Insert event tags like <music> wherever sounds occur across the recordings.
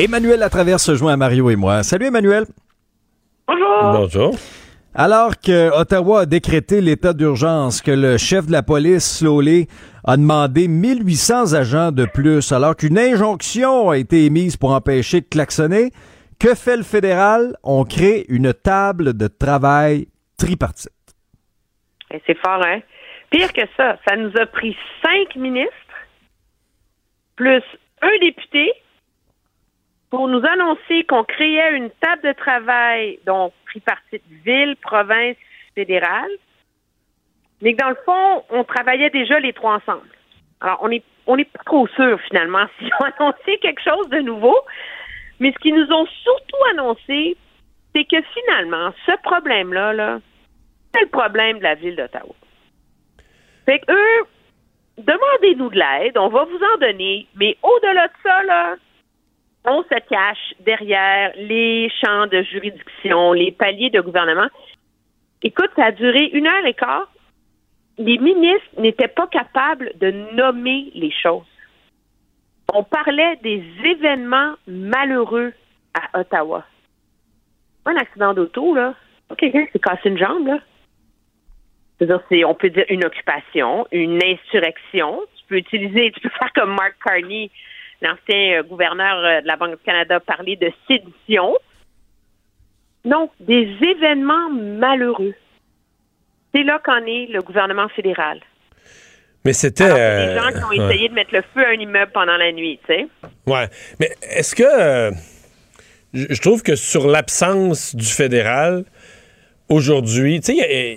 Emmanuel Latraverse se joint à Mario et moi. Salut Emmanuel. Bonjour. Bonjour. Alors que Ottawa a décrété l'état d'urgence, que le chef de la police, Slowley, a demandé 1800 agents de plus, alors qu'une injonction a été émise pour empêcher de klaxonner, que fait le fédéral? On crée une table de travail tripartite. Et C'est fort, hein? Pire que ça, ça nous a pris cinq ministres, plus un député, pour nous annoncer qu'on créait une table de travail, donc tripartite ville, province, fédérale, mais que dans le fond, on travaillait déjà les trois ensemble. Alors, on est on n'est pas trop sûr finalement <laughs> s'ils ont annoncé quelque chose de nouveau, mais ce qu'ils nous ont surtout annoncé, c'est que finalement, ce problème-là, là, c'est le problème de la ville d'Ottawa. Fait que eux, demandez-nous de l'aide, on va vous en donner, mais au-delà de ça, là, on se cache derrière les champs de juridiction, les paliers de gouvernement. Écoute, ça a duré une heure et quart. Les ministres n'étaient pas capables de nommer les choses. On parlait des événements malheureux à Ottawa. Un accident d'auto, là. Quelqu'un s'est cassé une jambe, là. C'est-à-dire, c'est, on peut dire une occupation, une insurrection. Tu peux utiliser, tu peux faire comme Mark Carney, l'ancien euh, gouverneur euh, de la Banque du Canada, parler de sédition. Donc, des événements malheureux. C'est là qu'en est le gouvernement fédéral. Mais c'était. Euh, des gens qui ont essayé de mettre le feu à un immeuble pendant la nuit, tu sais. Ouais. Mais est-ce que. euh, je trouve que sur l'absence du fédéral, aujourd'hui, tu sais, il y a-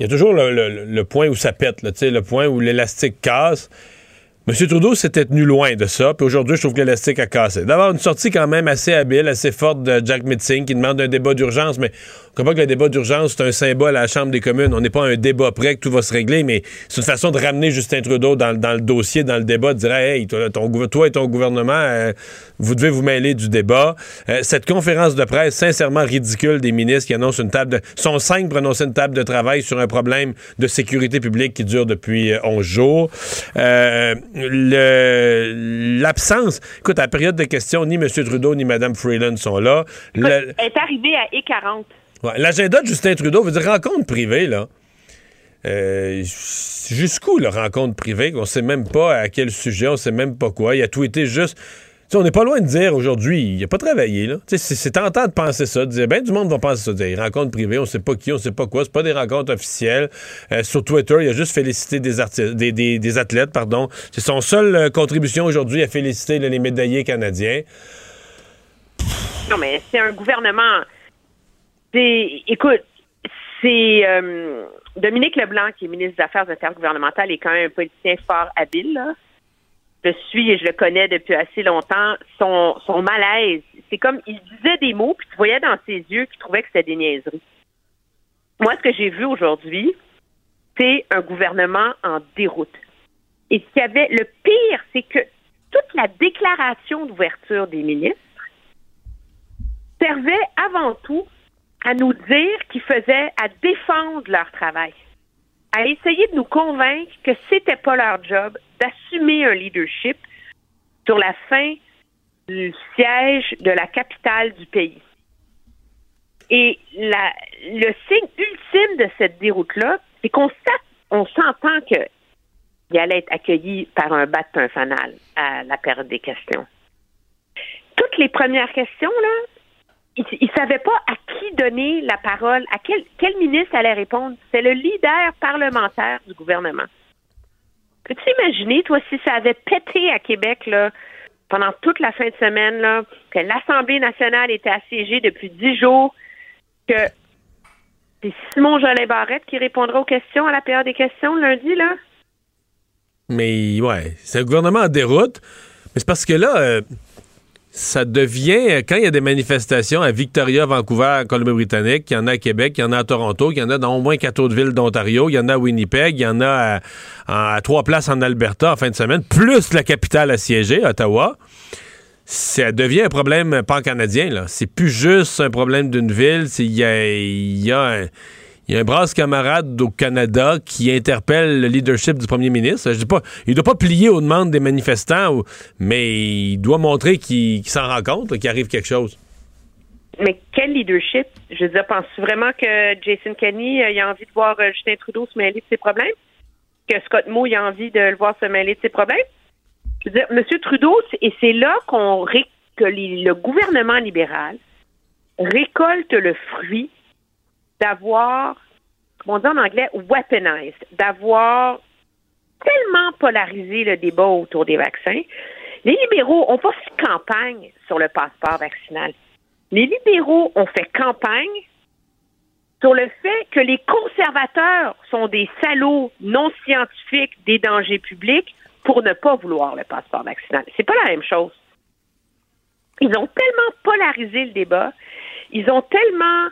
il y, a toujours le, le- le point où ça pète, là, tu sais, le point où l'élastique casse. M. Trudeau s'était tenu loin de ça, puis aujourd'hui, je trouve que l'élastique a cassé. D'avoir une sortie quand même assez habile, assez forte de Jack Mitzing qui demande un débat d'urgence, mais on comprend que le débat d'urgence, c'est un symbole à la Chambre des communes. On n'est pas un débat près que tout va se régler, mais c'est une façon de ramener Justin Trudeau dans, dans le dossier, dans le débat, de dire Hey, toi, et ton gouvernement, euh, vous devez vous mêler du débat. Euh, cette conférence de presse, sincèrement ridicule des ministres qui annoncent une table de. sont cinq pour annoncer une table de travail sur un problème de sécurité publique qui dure depuis euh, 11 jours. Le- L'absence. Écoute, à la période de questions, ni M. Trudeau ni Mme Freeland sont là. Le- Elle est arrivée à E40. Ouais, L'agenda de Justin Trudeau veut dire rencontre privée, là. Euh, Jusqu'où, la rencontre privée? On sait même pas à quel sujet, on sait même pas quoi. Il a tweeté juste. On n'est pas loin de dire aujourd'hui, il n'a pas travaillé. là. C'est tentant de penser ça, de dire, ben du monde va penser ça, de dire, rencontre privée, on sait pas qui, on sait pas quoi, c'est pas des rencontres officielles. Euh, sur Twitter, il a juste félicité des, des, des- des athlètes, pardon. C'est son seule euh, contribution aujourd'hui à féliciter les médaillés canadiens. Non, mais c'est un gouvernement. Écoute, c'est euh, Dominique Leblanc, qui est ministre des Affaires intergouvernementales, est quand même un politicien fort habile. Là. Je suis et je le connais depuis assez longtemps. Son, son malaise, c'est comme il disait des mots, puis tu voyais dans ses yeux qu'il trouvait que c'était des niaiseries. Moi, ce que j'ai vu aujourd'hui, c'est un gouvernement en déroute. Et ce qu'il y avait, le pire, c'est que toute la déclaration d'ouverture des ministres servait avant tout à nous dire qu'ils faisaient à défendre leur travail, à essayer de nous convaincre que c'était pas leur job d'assumer un leadership sur la fin du siège de la capitale du pays. Et la, le signe ultime de cette déroute-là, c'est qu'on s'entend que il allait être accueilli par un bat fanal à la période des questions. Toute les premières questions, là, il ne savait pas à qui donner la parole, à quel, ministre allait répondre. C'est le leader parlementaire du gouvernement. Peux-tu imaginer, toi, si ça avait pété à Québec, là, pendant toute la fin de semaine, là, que l'Assemblée nationale était assiégée depuis dix jours, que c'est Simon Jolin Barrette qui répondra aux questions à la période des questions lundi, là? Mais ouais, c'est un gouvernement en déroute. Mais c'est parce que là, euh, ça devient, quand il y a des manifestations à Victoria, Vancouver, Colombie-Britannique, il y en a à Québec, il y en a à Toronto, il y en a dans au moins quatre autres villes d'Ontario, il y en a à Winnipeg, il y en a à, trois places en Alberta en fin de semaine, plus la capitale assiégée, Ottawa. Ça devient un problème pan-canadien. C'est plus juste un problème d'une ville, il y a, y a un il y a un brasse camarade au Canada qui interpelle le leadership du premier ministre. Je dis pas, il doit pas plier aux demandes des manifestants, mais il doit montrer qu'il s'en rend compte, qu'il arrive quelque chose. Mais quel leadership? Je veux dire, penses-tu vraiment que Jason Kenney euh, a envie de voir euh, Justin Trudeau se mêler de ses problèmes? Que Scott Moe a envie de le voir se mêler de ses problèmes? Je veux dire, M. Trudeau, et c'est là qu'on que le gouvernement libéral récolte le fruit d'avoir, comme on dit en anglais, weaponized, d'avoir tellement polarisé le débat autour des vaccins. Les libéraux ont pas fait campagne sur le passeport vaccinal. Les libéraux ont fait campagne sur le fait que les conservateurs sont des salauds non scientifiques des dangers publics pour ne pas vouloir le passeport vaccinal. C'est pas la même chose. Ils ont tellement polarisé le débat, ils ont tellement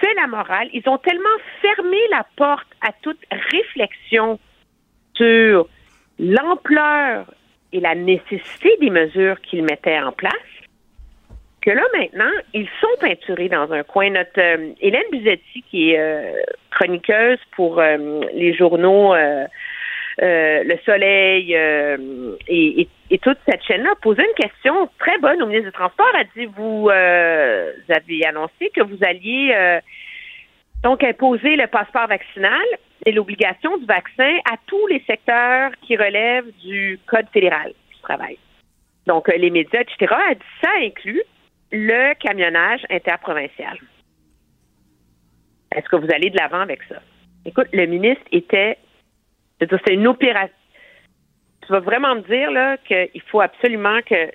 fait la morale. Ils ont tellement fermé la porte à toute réflexion sur l'ampleur et la nécessité des mesures qu'ils mettaient en place que là, maintenant, ils sont peinturés dans un coin. Notre euh, Hélène Buzetti, qui est euh, chroniqueuse pour euh, les journaux Le Soleil et, et, toute cette chaîne-là, posait une question très bonne au ministre du Transport. Elle dit, vous, vous avez annoncé que vous alliez donc, imposer le passeport vaccinal et l'obligation du vaccin à tous les secteurs qui relèvent du Code fédéral du travail. Donc, euh, les médias, etc. A dit ça inclut le camionnage interprovincial. Est-ce que vous allez de l'avant avec ça? Écoute, le ministre était. C'est une opération. Tu vas vraiment me dire là qu'il faut absolument que.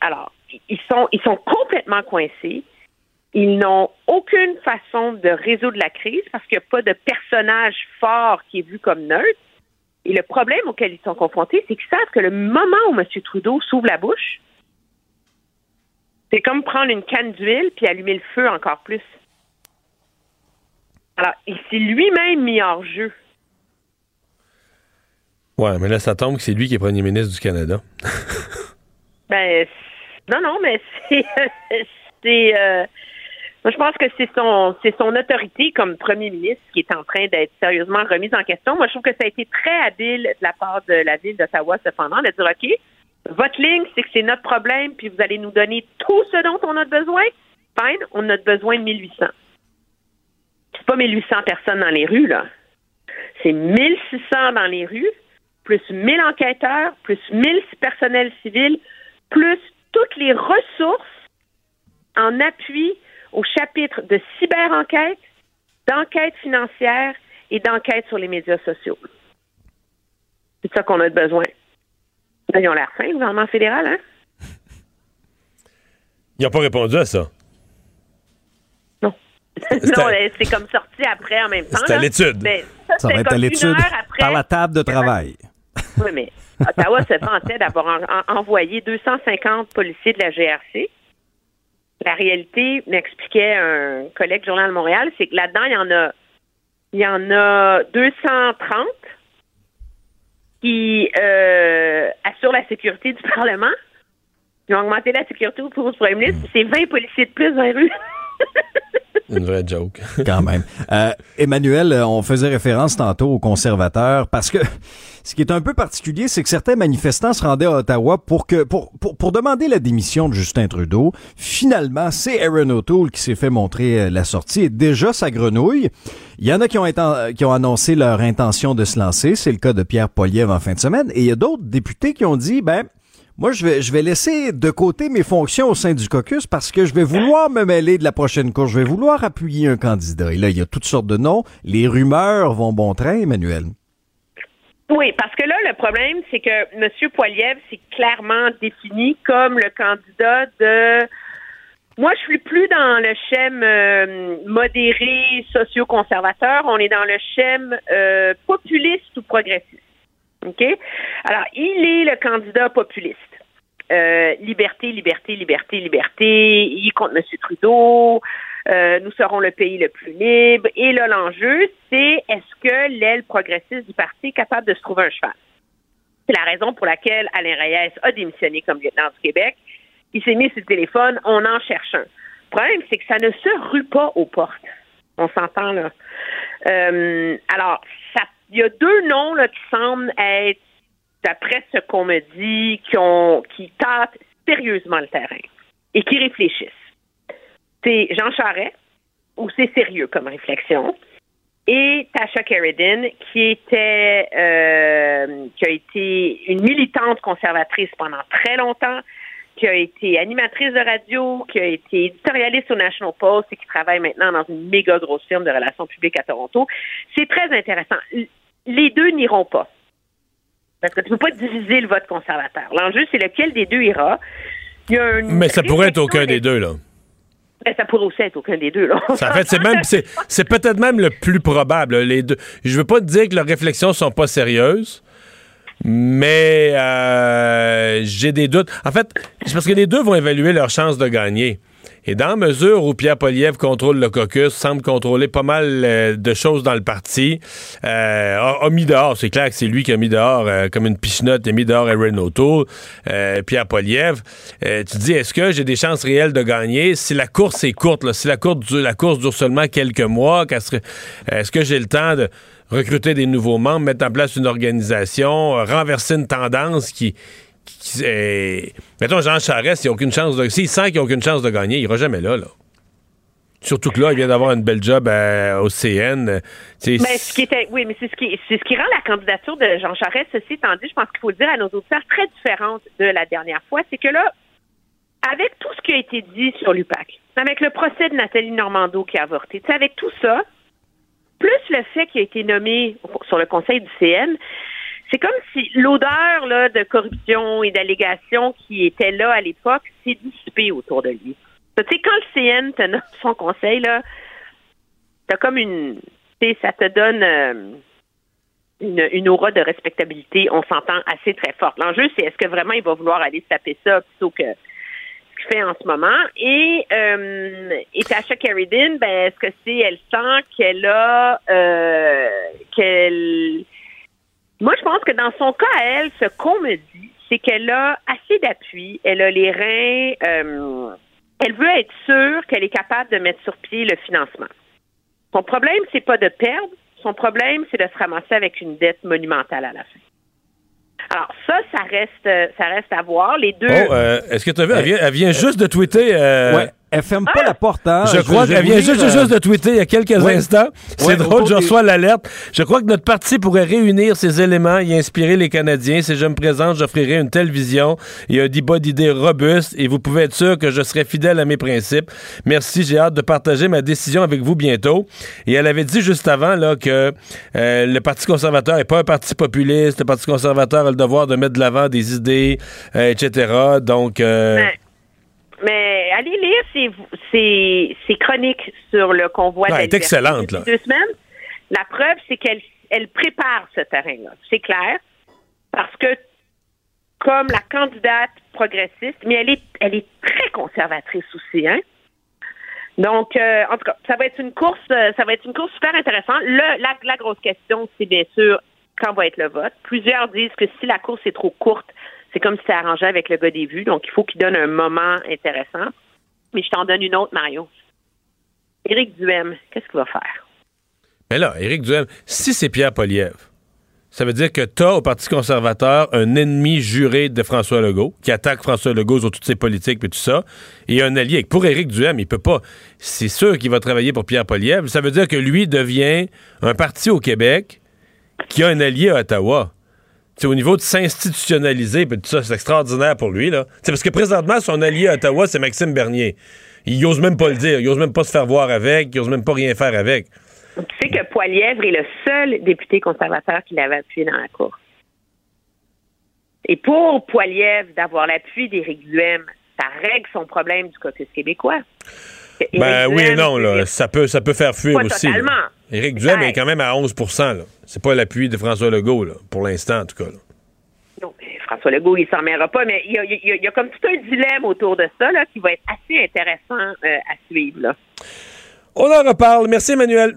Alors, ils sont, ils sont complètement coincés. Ils n'ont aucune façon de résoudre la crise parce qu'il n'y a pas de personnage fort qui est vu comme neutre. Et le problème auquel ils sont confrontés, c'est qu'ils savent que le moment où M. Trudeau s'ouvre la bouche, c'est comme prendre une canne d'huile puis allumer le feu encore plus. Alors, il s'est lui-même mis hors jeu. Ouais, mais là, ça tombe que c'est lui qui est premier ministre du Canada. <laughs> ben, non, non, mais <laughs> c'est. euh, moi, je pense que c'est son, son autorité comme premier ministre qui est en train d'être sérieusement remise en question. Moi, je trouve que ça a été très habile de la part de la ville d'Ottawa, cependant, de dire, OK, votre ligne, c'est que c'est notre problème, puis vous allez nous donner tout ce dont on a besoin. Fine, on a besoin de 1800. C'est pas 1800 personnes dans les rues, là. C'est 1600 dans les rues, plus 1000 enquêteurs, plus 1000 personnels civils, plus toutes les ressources en appui au chapitre de cyber-enquête, d'enquête financière et d'enquête sur les médias sociaux. C'est ça qu'on a besoin. Ils ont l'air fin, le gouvernement fédéral, hein? Ils n'ont pas répondu à ça. Non. <laughs> non, c'est comme sorti après en même temps. C'est à l'étude. Ça, va être à l'étude par la table de travail. Oui, mais Ottawa se vantait d'avoir envoyé 250 policiers de la GRC la réalité, m'expliquait un collègue du Journal de Montréal, c'est que là-dedans, il y en a il y en a 230 qui euh, assurent la sécurité du Parlement. Ils ont augmenté la sécurité pour le premier ministre. C'est 20 policiers de plus dans les rues. <laughs> Une vraie joke. <laughs> Quand même. Euh, Emmanuel, euh, on faisait référence tantôt aux conservateurs parce que ce qui est un peu particulier, c'est que certains manifestants se rendaient à Ottawa pour que pour, pour, demander la démission de Justin Trudeau. Finalement, c'est Aaron O'Toole qui s'est fait montrer euh, la sortie et déjà sa grenouille. Il y en a qui ont, qui ont annoncé leur intention de se lancer. C'est le cas de Pierre Poliev en fin de semaine. Et il y a d'autres députés qui ont dit, ben, moi, je vais, je vais laisser de côté mes fonctions au sein du caucus parce que je vais vouloir me mêler de la prochaine course. Je vais vouloir appuyer un candidat. Et là, il y a toutes sortes de noms. Les rumeurs vont bon train, Emmanuel. Oui, parce que là, le problème, c'est que M. Poiliev s'est clairement défini comme le candidat de moi, je suis plus dans le schème euh, modéré, socio-conservateur. On est dans le schème euh, populiste ou progressiste. OK? Alors, il est le candidat populiste. Euh, liberté, liberté, liberté, liberté. Il compte M. Trudeau. nous serons le pays le plus libre. Et là, l'enjeu, c'est est-ce que l'aile progressiste du parti est capable de se trouver un cheval? C'est la raison pour laquelle Alain Reyes a démissionné comme lieutenant du Québec il s'est mis sur le téléphone, on en cherche un. Le problème, c'est que ça ne se rue pas aux portes. On s'entend là. Euh, alors, il y a deux noms là, qui semblent être, d'après ce qu'on me dit, qui ont qui tâtent sérieusement le terrain et qui réfléchissent. C'est Jean Charest, où c'est sérieux comme réflexion, et Tasha Carradine, qui était euh, qui a été une militante conservatrice pendant très longtemps, qui a été animatrice de radio, qui a été éditorialiste au National Post et qui travaille maintenant dans une méga grosse firme de relations publiques à Toronto. C'est très intéressant. Les deux n'iront pas. Parce que tu ne peux pas diviser le vote conservateur. L'enjeu, c'est lequel des deux ira. Mais ça pourrait être aucun des deux, là. Ben, ça pourrait aussi être aucun des deux. Là. en fait, c'est même, c'est, peut-être même le plus probable. Les deux. Je veux pas te dire que leurs réflexions sont pas sérieuses, mais euh, j'ai des doutes. En fait, c'est parce que les deux vont évaluer leurs chances de gagner. Et dans mesure où Pierre Poliev contrôle le caucus, semble contrôler pas mal euh, de choses dans le parti, euh, a, mis dehors, c'est clair que c'est lui qui a mis dehors, euh, comme une pichenote, a mis dehors Erin O'Toole, Pierre Poliev. tu te dis, est-ce que j'ai des chances réelles de gagner? Si la course est courte, si la course, dure seulement quelques mois, est-ce que j'ai le temps de recruter des nouveaux membres, mettre en place une organisation, renverser une tendance qui. Mettons, Jean Charest, il n'a aucune chance de. S'il sent qu'il n'a aucune chance de gagner, il ira jamais là, là. Surtout que là, il vient d'avoir une belle job euh, au CN. Mais ce qui était, oui, mais c'est ce qui, c'est ce qui rend la candidature de Jean Charest, ceci étant dit, je pense qu'il faut le dire à nos auditeurs, très différente de la dernière fois. C'est que là, avec tout ce qui a été dit sur l'UPAC, avec le procès de Nathalie Normando qui a avorté, avec tout ça, plus le fait qu'il a été nommé sur le conseil du CN, c'est comme si l'odeur de corruption et d'allégation qui était là à l'époque s'est dissipée autour de lui. Tu sais, quand le CN te nomme son conseil, là, t'as comme une. ça te donne euh, une, aura de respectabilité, on s'entend assez très forte. L'enjeu, c'est est-ce que vraiment il va vouloir aller se taper ça plutôt que fait en ce moment? Et, euh, et Tasha Carradine, ben, est-ce que c'est, elle sent qu'elle a, euh, qu'elle, moi, je pense que dans son cas, elle, ce qu'on me dit, c'est qu'elle a assez d'appui, elle a les reins, euh, elle veut être sûre qu'elle est capable de mettre sur pied le financement. Son problème, c'est pas de perdre, son problème, c'est de se ramasser avec une dette monumentale à la fin. Alors ça, ça reste, ça reste à voir. Les deux. Oh, euh, est-ce que tu as vu? Elle vient, elle vient juste de tweeter. Euh, ouais. Elle ferme pas la porte, hein? Je, crois qu'elle vient juste, juste, de tweeter il y a quelques instants. C'est drôle, je reçois l'alerte. Je crois que notre parti pourrait réunir ces éléments et inspirer les Canadiens. Si je me présente, j'offrirai une telle vision et un débat d'idées robuste et vous pouvez être sûr que je serai fidèle à mes principes. Merci, j'ai hâte de partager ma décision avec vous bientôt. Et elle avait dit juste avant là, que euh, le Parti conservateur n'est pas un parti populiste. Le Parti conservateur a le devoir de mettre de l'avant des idées, euh, etc. Donc... Euh, mais allez lire ses, chroniques sur le convoi ouais, est excellente, là. deux semaines. La preuve, c'est qu'elle elle prépare ce terrain-là. C'est clair. Parce que, comme la candidate progressiste, mais elle est, elle est très conservatrice aussi, hein? Donc, euh, en tout cas, ça va être une course, euh, ça va être une course super intéressante. Le, la, la grosse question, c'est bien sûr quand va être le vote? Plusieurs disent que si la course est trop courte, c'est comme si ça arrangeait avec le gars des vues. Donc, il faut qu'il donne un moment intéressant. Mais je t'en donne une autre, Mario. Éric Duhem, qu'est-ce qu'il va faire? Mais là, Éric Duhem, si c'est Pierre Poliev, ça veut dire que tu as au Parti conservateur un ennemi juré de François Legault, qui attaque François Legault sur toutes ses politiques et tout ça, et un allié. Pour Éric Duhem, il peut pas. C'est sûr qu'il va travailler pour Pierre Poliev. Ça veut dire que lui devient un parti au Québec qui a un allié à Ottawa au niveau de s'institutionnaliser, tout ça, c'est extraordinaire pour lui. Là. parce que présentement, son allié à Ottawa, c'est Maxime Bernier. Il ose même pas le dire. Il ose même pas se faire voir avec. Il ose même pas rien faire avec. Tu sais que Poilièvre est le seul député conservateur qui l'avait appuyé dans la cour. Et pour Poilièvre d'avoir l'appui d'Éric Duhem, ça règle son problème du caucus québécois. Ben oui et non, là. Ça peut, ça peut faire fuir aussi. Totalement. Éric Duhem est quand même à 11% C'est pas l'appui de François Legault, là, pour l'instant, en tout cas. Non, François Legault, il s'en mêlera pas, mais il y, a, comme tout un dilemme autour de ça là, qui va être assez intéressant euh, à suivre. Là. On en reparle. Merci, Emmanuel.